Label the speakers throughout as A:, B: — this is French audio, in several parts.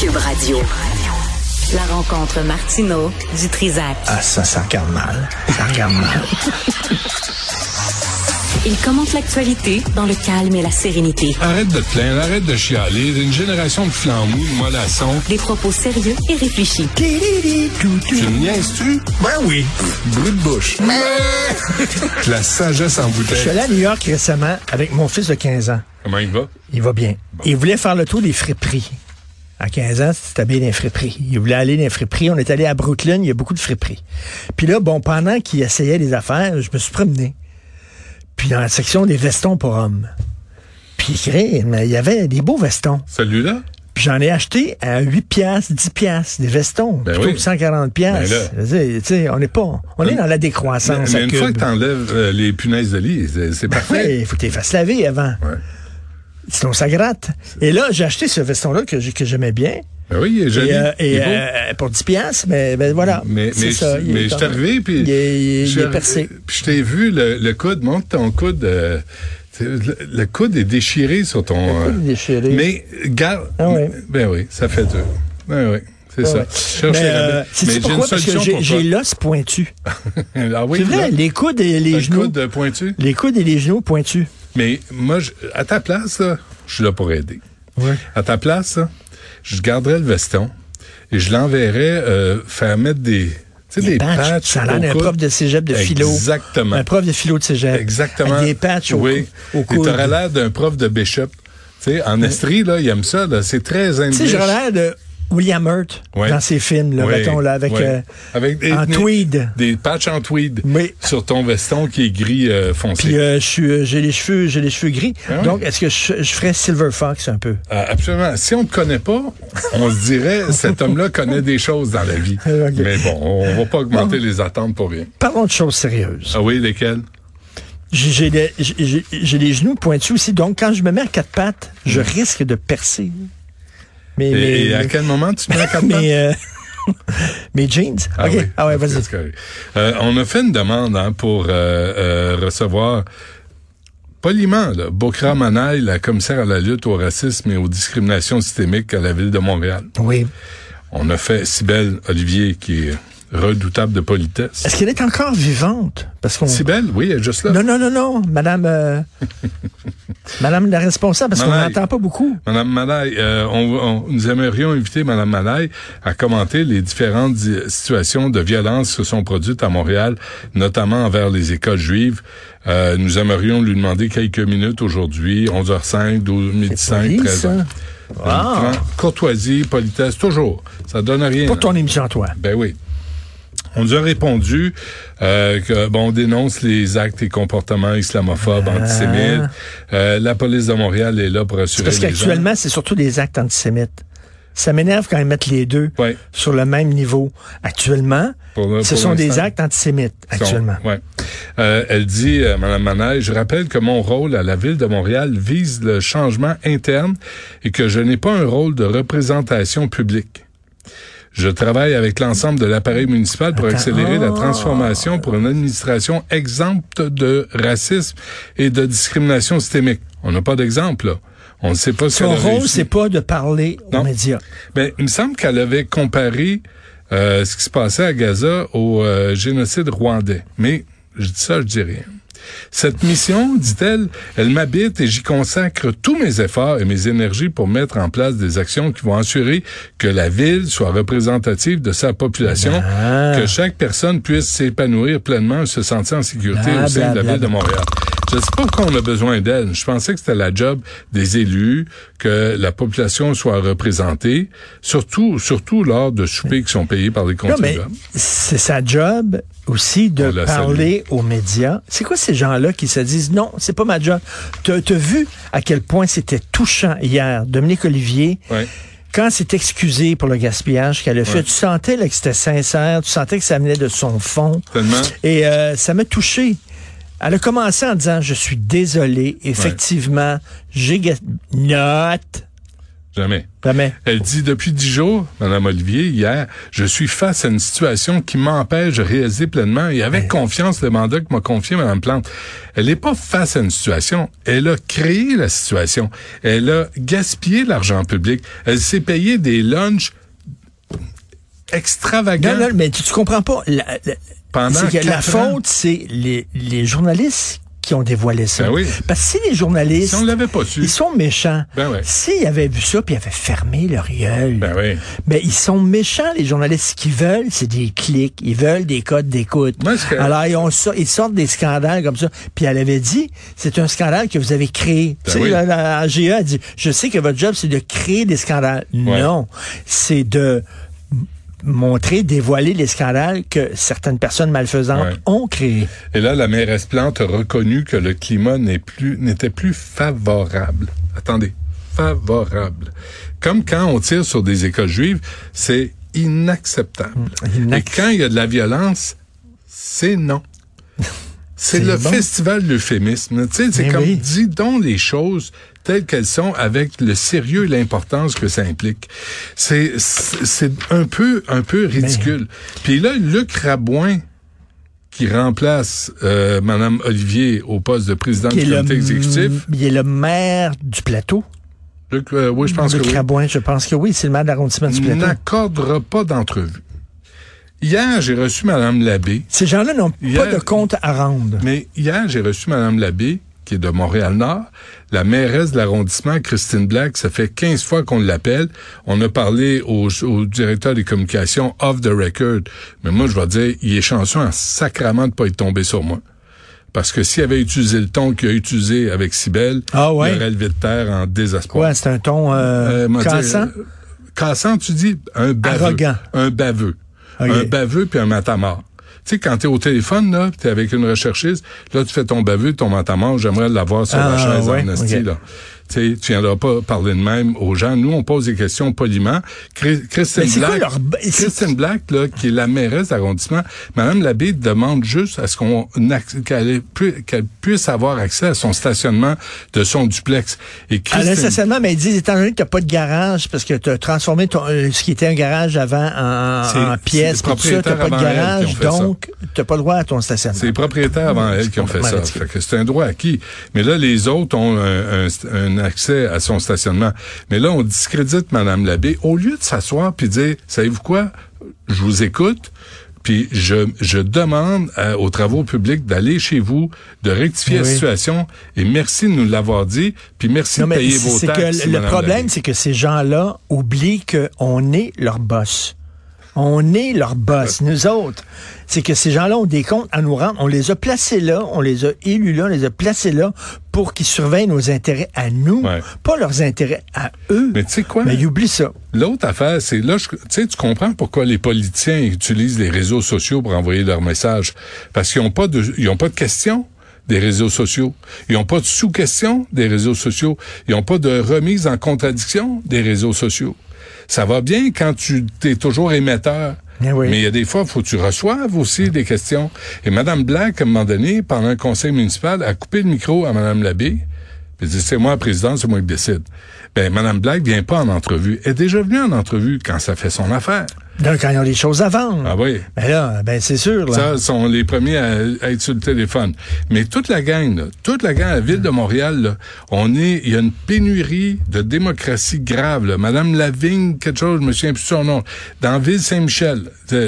A: Cube Radio. La rencontre Martino du Trizac.
B: Ah, ça, ça regarde mal. Ça regarde mal.
A: Il commente l'actualité dans le calme et la sérénité.
C: Arrête de te plaindre, arrête de chialer. Une génération de flambous, de mollassons.
A: Des propos sérieux et réfléchis.
C: Tu me niaises-tu?
B: Ben oui.
C: Bruit de bouche. La sagesse en
B: Je suis
C: bouteille.
B: allé à New York récemment avec mon fils de 15 ans.
C: Comment il va?
B: Il va bien. Il voulait faire le tour des friperies. À 15 ans, c'était bien dans les friperies. Il voulait aller dans les friperies. On est allé à Brooklyn, il y a beaucoup de friperies. Puis là, bon, pendant qu'il essayait des affaires, je me suis promené. Puis dans la section des vestons pour hommes. Puis mais il y avait des beaux vestons.
C: Celui-là?
B: Puis j'en ai acheté à 8 piastres, 10 piastres, des vestons.
C: Ben
B: plutôt
C: oui.
B: que 140 piastres.
C: Ben
B: dire, on n'est pas, on est dans la décroissance.
C: Mais
B: à
C: une
B: Cube.
C: fois que t'enlèves euh, les punaises de lit, c'est- c'est parfait.
B: Ouais, il faut que tu les fasses laver avant.
C: Ouais.
B: Sinon, ça gratte. Et là, j'ai acheté ce veston-là que que j'aimais bien.
C: Ben oui, il est joli.
B: Et, euh,
C: Il
B: et,
C: est beau.
B: euh, pour 10 piastres, mais ben, voilà.
C: Mais,
B: C'est
C: mais,
B: ça,
C: je-
B: il
C: mais je t'ai arrivé, puis...
B: Il est, il il percé.
C: Puis je t'ai vu, le, le coude, monte ton coude... euh, le, le coude est déchiré sur ton...
B: Le coude
C: euh,
B: est déchiré.
C: Mais, garde...
B: Ah ouais.
C: Ben oui, ça fait deux. Ben oui, c'est
B: Ah
C: ça.
B: ouais. Mais, euh,
C: Mais j'ai
B: pourquoi? Parce que j'ai l'os pointu.
C: Ah oui,
B: C'est vrai,
C: là.
B: les coudes et les
C: le
B: genoux.
C: coude pointu.
B: Les coudes et les genoux pointus.
C: Mais moi, je- à ta place, là, je suis là pour aider.
B: Ouais.
C: À ta place, là, je garderais le veston et je l'enverrais euh, faire mettre des, tu sais, des, patchs.
B: Ça a l'air d'un prof de cégep de philo.
C: Exactement.
B: Un prof de philo de cégep.
C: Exactement.
B: Avec des patchs au,
C: oui.
B: cou- au
C: Et
B: coude.
C: t'aurais l'air d'un prof de bishop. Tu sais, en Estrie, là, il aime ça, là. C'est très
B: Tu sais, j'aurais l'air de William Hurt
C: Ouais.
B: dans ses films, là,
C: Oui,
B: mettons, là, avec, euh,
C: Avec des,
B: en tweed.
C: Des patchs en tweed.
B: Oui.
C: Sur ton veston qui est gris euh, foncé.
B: Puis euh, j'ai les cheveux, j'ai les cheveux gris.
C: Ah?
B: Donc, est-ce que je, je ferais Silver Fox un peu?
C: Euh, absolument. Si on ne connaît pas, on se dirait cet homme-là connaît des choses dans la vie. Mais bon, on va pas augmenter les attentes pour rien.
B: Parlons de choses sérieuses.
C: Ah oui, lesquelles?
B: J'ai, les, les genoux pointus aussi. Donc, quand je me mets à quatre pattes,
C: Hmm.
B: je risque de percer. Mais,
C: Et,
B: mais,
C: et à quel moment tu te mets pattes?
B: mais, euh, mes jeans.
C: Ah
B: OK.
C: oui,
B: Ah ouais, vas-y.
C: Euh, on a fait une demande hein, pour euh, recevoir poliment là, Bokra Manaï, la commissaire à la lutte au racisme et aux discriminations systémiques à la ville de Montréal.
B: Oui.
C: On a fait Cybelle Olivier, qui est redoutable de politesse.
B: Est-ce qu'elle est encore vivante? Parce qu'on.
C: Cybelle, oui, elle est juste là.
B: Non, non, non, non. Madame, euh, Madame la responsable, parce qu'on n'entend pas beaucoup.
C: Madame Malaye, euh, on, on- nous aimerions inviter Madame Malaye à commenter les différentes di- situations de violence qui se sont produites à Montréal, notamment envers les écoles juives. Euh, nous aimerions lui demander quelques minutes aujourd'hui, 11h05, 12, midi 5,
B: poli,
C: 13
B: ça.
C: h
B: Ah.
C: Courtoisie, politesse, toujours. Ça donne rien.
B: Pour ton émission, toi.
C: Ben oui. On nous a répondu euh, que bon, on dénonce les actes et comportements islamophobes, antisémites. Euh, la police de Montréal est là pour assurer
B: Ah. Parce qu'actuellement, c'est surtout des actes antisémites. Ça m'énerve quand ils mettent les deux
C: Ouais.
B: sur le même niveau. Actuellement,
C: le-
B: ce sont des actes antisémites, actuellement.
C: Sont- ouais. Euh, elle dit, euh, Mme Manaille, je rappelle que mon rôle à la ville de Montréal vise le changement interne et que je n'ai pas un rôle de représentation publique. Je travaille avec l'ensemble de l'appareil municipal pour
B: Attends.
C: accélérer la
B: Oh.
C: transformation pour une administration exempte de racisme et de discrimination systémique. On n'a pas d'exemple, là. On ne sait pas ce
B: Son rôle, c'est pas de parler aux médias.
C: Ben, il me semble qu'elle avait comparé euh, ce qui se passait à Gaza au euh, génocide rwandais. Mais je dis ça, je dis rien. Cette mission, dit-elle, elle m'habite et j'y consacre tous mes efforts et mes énergies pour mettre en place des actions qui vont assurer que la ville soit représentative de sa population,
B: Ah.
C: que chaque personne puisse s'épanouir pleinement et se sentir en sécurité
B: Bla,
C: au sein de la ville de. Montréal. Je ne sais pas pourquoi on a besoin d'elle. Je pensais que c'était la job des élus, que la population soit représentée, surtout, surtout lors de soupers qui sont payés par les contribuables.
B: c'est sa job aussi de parler aux médias. C'est quoi ces gens-là qui se disent non, c'est pas ma job? T'as as vu à quel point c'était touchant hier, Dominique Olivier.
C: Ouais.
B: Quand c'est excusé pour le gaspillage qu'elle a fait,
C: Ouais.
B: tu sentais là, que c'était sincère, tu sentais que ça venait de son fond.
C: Tellement.
B: Et euh, ça m'a touché. Elle a commencé en disant, je suis désolé, effectivement, j'ai... ga- Note.
C: Jamais.
B: Jamais.
C: Elle dit depuis dix jours, Madame Olivier, hier, je suis face à une situation qui m'empêche de réaliser pleinement et avec confiance le mandat que m'a confié Madame Plante. Elle n'est pas face à une situation. Elle a créé la situation. Elle a gaspillé l'argent public. Elle s'est payé des lunchs extravagants.
B: Non, non, mais tu, tu comprends pas. La, la-
C: Pendant
B: c'est que la faute, c'est les, les journalistes qui ont dévoilé ça.
C: Ben oui.
B: Parce que si les journalistes,
C: Si on l'avait pas su.
B: ils sont méchants.
C: Ben ouais.
B: S'ils avaient vu ça puis ils avaient fermé leur gueule,
C: Ben oui.
B: ben ils sont méchants les journalistes. Ce qu'ils veulent, c'est des clics. Ils veulent des codes d'écoute. Alors ils ont ils sortent des scandales comme ça. Puis elle avait dit, c'est un scandale que vous avez créé.
C: Ben
B: tu sais,
C: oui.
B: la, la GE a dit, je sais que votre job c'est de créer des scandales.
C: Ouais.
B: Non, c'est de montrer, dévoiler les scandales que certaines personnes malfaisantes
C: Ouais.
B: ont créés.
C: Et là, la mairesse Plante a reconnu que le climat n'est plus, n'était plus favorable. Attendez. Favorable. Comme quand on tire sur des écoles juives, c'est inacceptable. Et quand il y a de la violence, c'est non. C'est le
B: bon.
C: festival de l'euphémisme. Tu sais, c'est
B: Mais
C: comme,
B: oui.
C: dis donc les choses telles qu'elles sont avec le sérieux et l'importance que ça implique. C'est, c'est un peu, un peu ridicule. Puis là, Luc Rabouin, qui remplace euh, Madame Olivier au poste de président
B: qui est
C: du comité exécutif.
B: il est le maire du plateau.
C: Luc, euh, oui, je pense
B: Luc
C: que oui.
B: Rabouin, je pense que oui, c'est le maire d'arrondissement du plateau.
C: n'accordera pas d'entrevue. Hier, j'ai reçu Madame Labbé.
B: Ces gens-là n'ont pas de compte à rendre.
C: Mais hier, j'ai reçu Madame Labbé, qui est de Montréal-Nord, la mairesse de l'arrondissement, Christine Black. Ça fait 15 fois qu'on l'appelle. On a parlé au, au directeur des communications off the record. Mais moi, je vais dire, il est chanceux en sacrament de pas être tombé sur moi. Parce que s'il avait utilisé le ton qu'il a utilisé avec Sibelle,
B: Ah ouais?
C: il aurait levé de terre en désespoir.
B: Quoi, c'est un ton euh,
C: Euh,
B: cassant?
C: euh, cassant, tu dis? Un baveux.
B: Arrogant.
C: Un baveux. Un baveux puis un matamor. Tu sais, quand t'es au téléphone, là, t'es avec une recherchiste, là, tu fais ton baveux, ton matamor, j'aimerais l'avoir sur
B: Ah,
C: la chaise
B: ouais,
C: en esti,
B: ok.
C: là. Tu tu viendras pas parler de même aux gens. Nous, on pose des questions poliment. Chris- Christine
B: quoi
C: Black,
B: leur
C: Christine Black, là, qui est la mairesse d'arrondissement, Madame Labbé demande juste à ce qu'on qu'elle pu- puisse avoir accès à son stationnement de son duplex. Et
B: À
C: Christine
B: l'instationnement, mais ils disent, étant donné que t'as pas de garage, parce que tu as transformé ton, euh, ce qui était un garage avant en, pièce, tout ça, t'as pas de garage, donc t'as pas le droit à ton stationnement.
C: C'est les propriétaires avant elle qui ont fait ça. c'est un droit acquis. Mais là, les autres ont un, un- un accès à son stationnement. Mais là, on discrédite Madame Labbé. Au lieu de s'asseoir puis dire, savez-vous quoi? Je vous écoute. Puis je, je demande à- aux travaux publics d'aller chez vous, de rectifier
B: Oui.
C: la situation. Et merci de nous l'avoir dit. Puis merci
B: Non,
C: de payer vos taxes.
B: que le problème, c'est que ces gens-là oublient qu'on est leur boss. On est leur boss, nous autres. C'est que ces gens-là ont des comptes à nous rendre. On les a placés là, on les a élus là, on les a placés là pour qu'ils surveillent nos intérêts à nous,
C: Ouais.
B: pas leurs intérêts à eux.
C: Mais tu sais quoi?
B: Mais ils oublient ça.
C: L'autre affaire, c'est là, tu sais, tu comprends pourquoi les politiciens utilisent les réseaux sociaux pour envoyer leurs messages. Parce qu'ils n'ont pas de, ils ont pas de questions des réseaux sociaux. Ils n'ont pas de sous-questions des réseaux sociaux. Ils n'ont pas de remise en contradiction des réseaux sociaux. Ça va bien quand tu es toujours émetteur.
B: Eh oui.
C: Mais il y a des fois, faut que tu reçoives aussi des questions. Et Madame Black, à un moment donné, pendant un conseil municipal, a coupé le micro à Madame Labbé. Puis elle dit, c'est moi, président, c'est moi qui décide. Ben, Madame Black vient pas en entrevue. Elle est déjà venue en entrevue quand ça fait son affaire.
B: Donc, quand ils ont des choses à vendre.
C: Ah oui.
B: Ben là, ben c'est sûr. Là.
C: Ça, sont les premiers à, à être sur le téléphone. Mais toute la gang, là, toute la gang à la ville de Montréal, là, on est, il y a une pénurie de démocratie grave. Là. Madame Lavigne, quelque chose, je me souviens plus de son nom, dans Ville-Saint-Michel,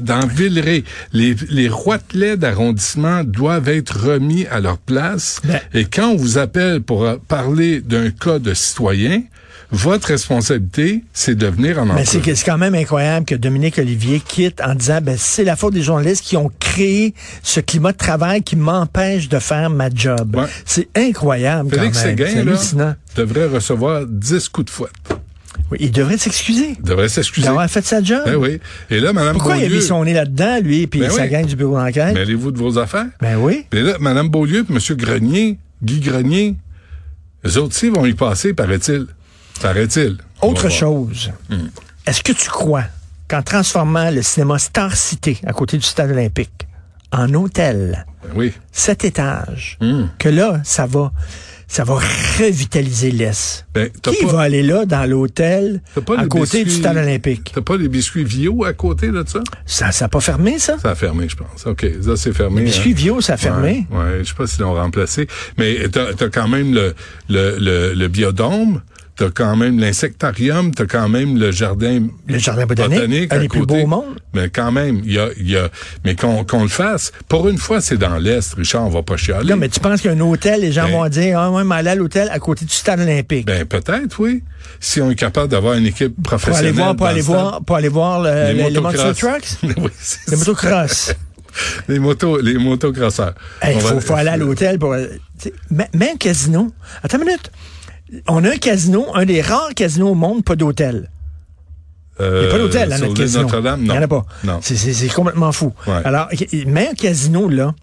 C: dans Villeray, les, les roitelets d'arrondissement doivent être remis à leur place.
B: Ben.
C: Et quand on vous appelle pour euh, parler d'un cas de citoyen, votre responsabilité, c'est de venir en
B: Mais c'est quand même incroyable que Dominique Olivier quitte en disant ben c'est la faute des journalistes qui ont créé ce climat de travail qui m'empêche de faire ma job.
C: Ouais.
B: C'est incroyable
C: Félix
B: quand même.
C: Séguin, là, devrait recevoir 10 coups de fouette.
B: Oui, il devrait s'excuser
C: Il devrait s'excuser.
B: d'avoir fait sa job.
C: Ben oui. Et là, Mme
B: Pourquoi il a mis son nez là-dedans, lui, puis
C: Ben
B: sa
C: oui.
B: gang du bureau d'enquête?
C: mêlez-vous de vos affaires?
B: Ben oui.
C: Et là, Mme Beaulieu et M. Grenier, Guy Grenier, eux autres aussi vont y passer, paraît-il. Paraît-il.
B: Autre chose.
C: Hmm.
B: Est-ce que tu crois qu'en transformant le cinéma Star City à côté du stade olympique en hôtel,
C: Ben oui.
B: sept étages,
C: Hmm.
B: que là, ça va. ça va revitaliser l'Est?
C: Ben, t'as
B: Qui
C: pas-
B: va aller là, dans l'hôtel, à côté du stade olympique?
C: T'as pas les biscuits Vio à côté de ça?
B: Ça n'a pas fermé, ça?
C: Ça a fermé, je pense. OK, ça, c'est fermé.
B: Les biscuits
C: hein.
B: Vio, ça a fermé.
C: Ouais, ouais, je sais pas s'ils l'ont remplacé. Mais t'as as quand même le, le, le, le biodôme, t'as quand même l'insectarium, t'as quand même le jardin
B: Le jardin botanique, un
C: à
B: des plus beaux au monde.
C: Mais quand même, il y a, il y a, mais qu'on qu'on le fasse. Pour une fois, c'est dans l'Est, Richard, on va pas chialer.
B: Là, mais tu penses qu'un hôtel, les gens
C: Ben-
B: vont dire, ah, ouais, mais aller à l'hôtel à côté du stade olympique.
C: Ben, peut-être, oui. Si on est capable d'avoir une équipe
B: pour aller
C: professionnelle.
B: voir, pour aller
C: le
B: voir, pour aller voir le-
C: Les
B: monster trucks,
C: oui,
B: les motocross.
C: Les motos, les motocrosseurs.
B: Il faut,
C: va-
B: faut aller à l'hôtel pour. un casino. Attends une minute. On a un casino, un des rares casinos au monde, pas d'hôtel. Il n'y a pas d'hôtel à
C: Euh,
B: notre casino.
C: Notre-Dame,
B: Il n'y en a pas.
C: Non.
B: C'est- complètement fou.
C: Ouais.
B: Alors, mets un casino là.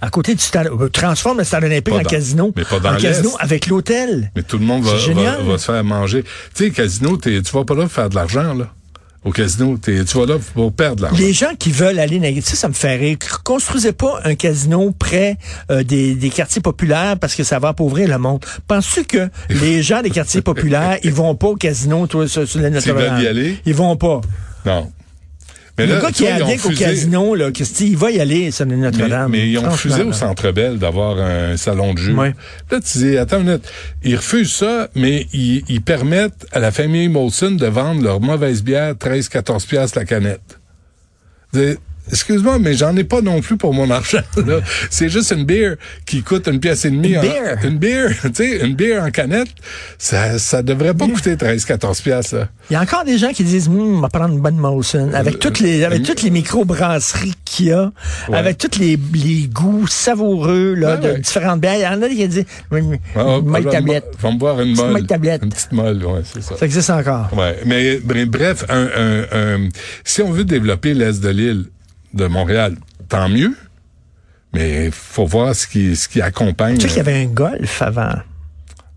B: À côté du stade, euh, transforme le stade olympique
C: Pas
B: en
C: dans-
B: casino.
C: mais pas dans
B: en casino avec l'hôtel.
C: Mais tout le monde va, se faire manger. Tu sais, casino, tu vas pas là pour faire de l'argent, là. Au casino, t'es- tu vas là pour perdre l'argent.
B: Les gens qui veulent aller naviguer, ça, ça me fait rire. Construisez pas un casino près euh, des, des quartiers populaires parce que ça va appauvrir le monde. Penses-tu que les gens des quartiers populaires, ils vont pas au casino, toi, sur, sur la Notre-Dame?
C: veulent y aller?
B: Ils vont pas.
C: Non. Mais
B: le
C: là,
B: gars qui est addict au casino, là, Christy, il va y aller la
C: Mais,
B: Notre-Dame.
C: mais ils ont refusé au. Centre Bell d'avoir un salon de jeu.
B: Ouais.
C: Là, tu dis, attends une minute. Ils refusent ça, mais ils, ils permettent à la famille Molson de vendre leur mauvaise bière 13-14 piastres la canette. Excuse-moi, mais j'en ai pas non plus pour mon argent. là. C'est juste une bière qui coûte une pièce et demie.
B: Une
C: en-
B: bière?
C: Une bière, tu sais, une bière en canette, ça, ça devrait pas coûter 13-14 piastres. là.
B: Il y a encore des gens qui disent, hum, on va prendre une bonne Molson. Avec toutes les, avec toutes les micro-brasseries qu'il y a,
C: Ouais.
B: avec tous les, les goûts savoureux, là, de
C: ouais.
B: différentes bières. Il y en a qui disent,
C: Ah,
B: une tablette.
C: Va me boire une molle.
B: tablette.
C: Une petite molle, ouais, c'est ça.
B: Ça existe encore.
C: Ouais, mais bre- bref, un, un- un- si on veut développer l'est de l'île de Montréal, tant mieux. Mais faut voir ce qui, ce qui accompagne.
B: Tu sais qu'il y avait un golf avant,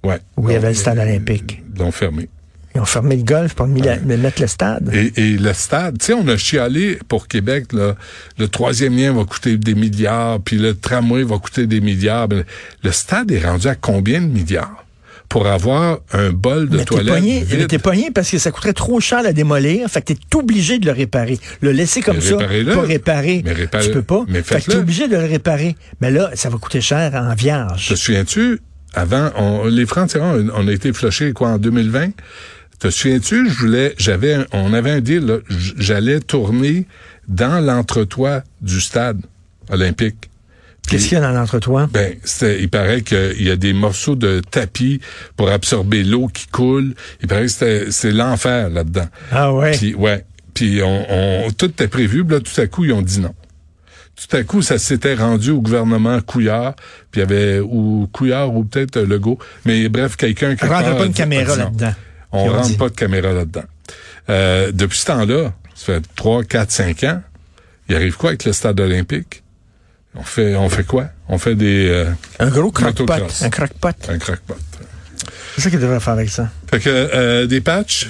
C: ouais.
B: où il y avait le
C: Donc,
B: stade olympique.
C: Ils l'ont fermé.
B: Ils ont fermé le golf pour la- mettre le stade.
C: Et, et le stade, tu sais, on a chialé pour Québec, là, le troisième lien va coûter des milliards, puis le tramway va coûter des milliards. Le stade est rendu à combien de milliards? Pour avoir un bol de
B: Mais
C: toilette
B: pogné, mais
C: vide?
B: t'es pogné parce que ça coûterait trop cher à démolir. Fait que t'es obligé de le réparer. Le laisser comme
C: Mais
B: ça,
C: réparez-le.
B: pas réparer,
C: Mais
B: tu peux pas.
C: mais
B: fait que t'es obligé de le réparer. Mais là, ça va coûter cher en vierge.
C: Te souviens-tu, avant, on- les francs-tireurs, on a été flushés, quoi, en 2020? Te souviens-tu, je voulais, j'avais, on avait un deal, j'allais tourner dans l'entretoit du stade olympique.
B: Qu'est-ce qu'il y a dans l'entretoit?
C: Ben, il paraît qu'il y a des morceaux de tapis pour absorber l'eau qui coule. Il paraît que c'était, c'est l'enfer là-dedans.
B: Ah ouais?
C: Puis, ouais. Puis, on, on- tout était prévu. Puis là, tout à coup, ils ont dit non. Tout à coup, ça s'était rendu au gouvernement Couillard. Puis, il y avait, ou Couillard, ou peut-être Legault. Mais bref, quelqu'un qui.
B: On rentre pas une caméra là-dedans.
C: On rentre
B: dit.
C: pas de caméra là-dedans. Euh, depuis ce temps-là, ça fait 3, 4, 5 ans, il arrive quoi avec le stade olympique? On fait, on fait quoi? On fait des, euh,
B: Un gros.
C: Motocross.
B: Un croque-pot.
C: un crackpot.
B: C'est ça qu'il devrait faire avec ça.
C: Fait que, euh, des patchs,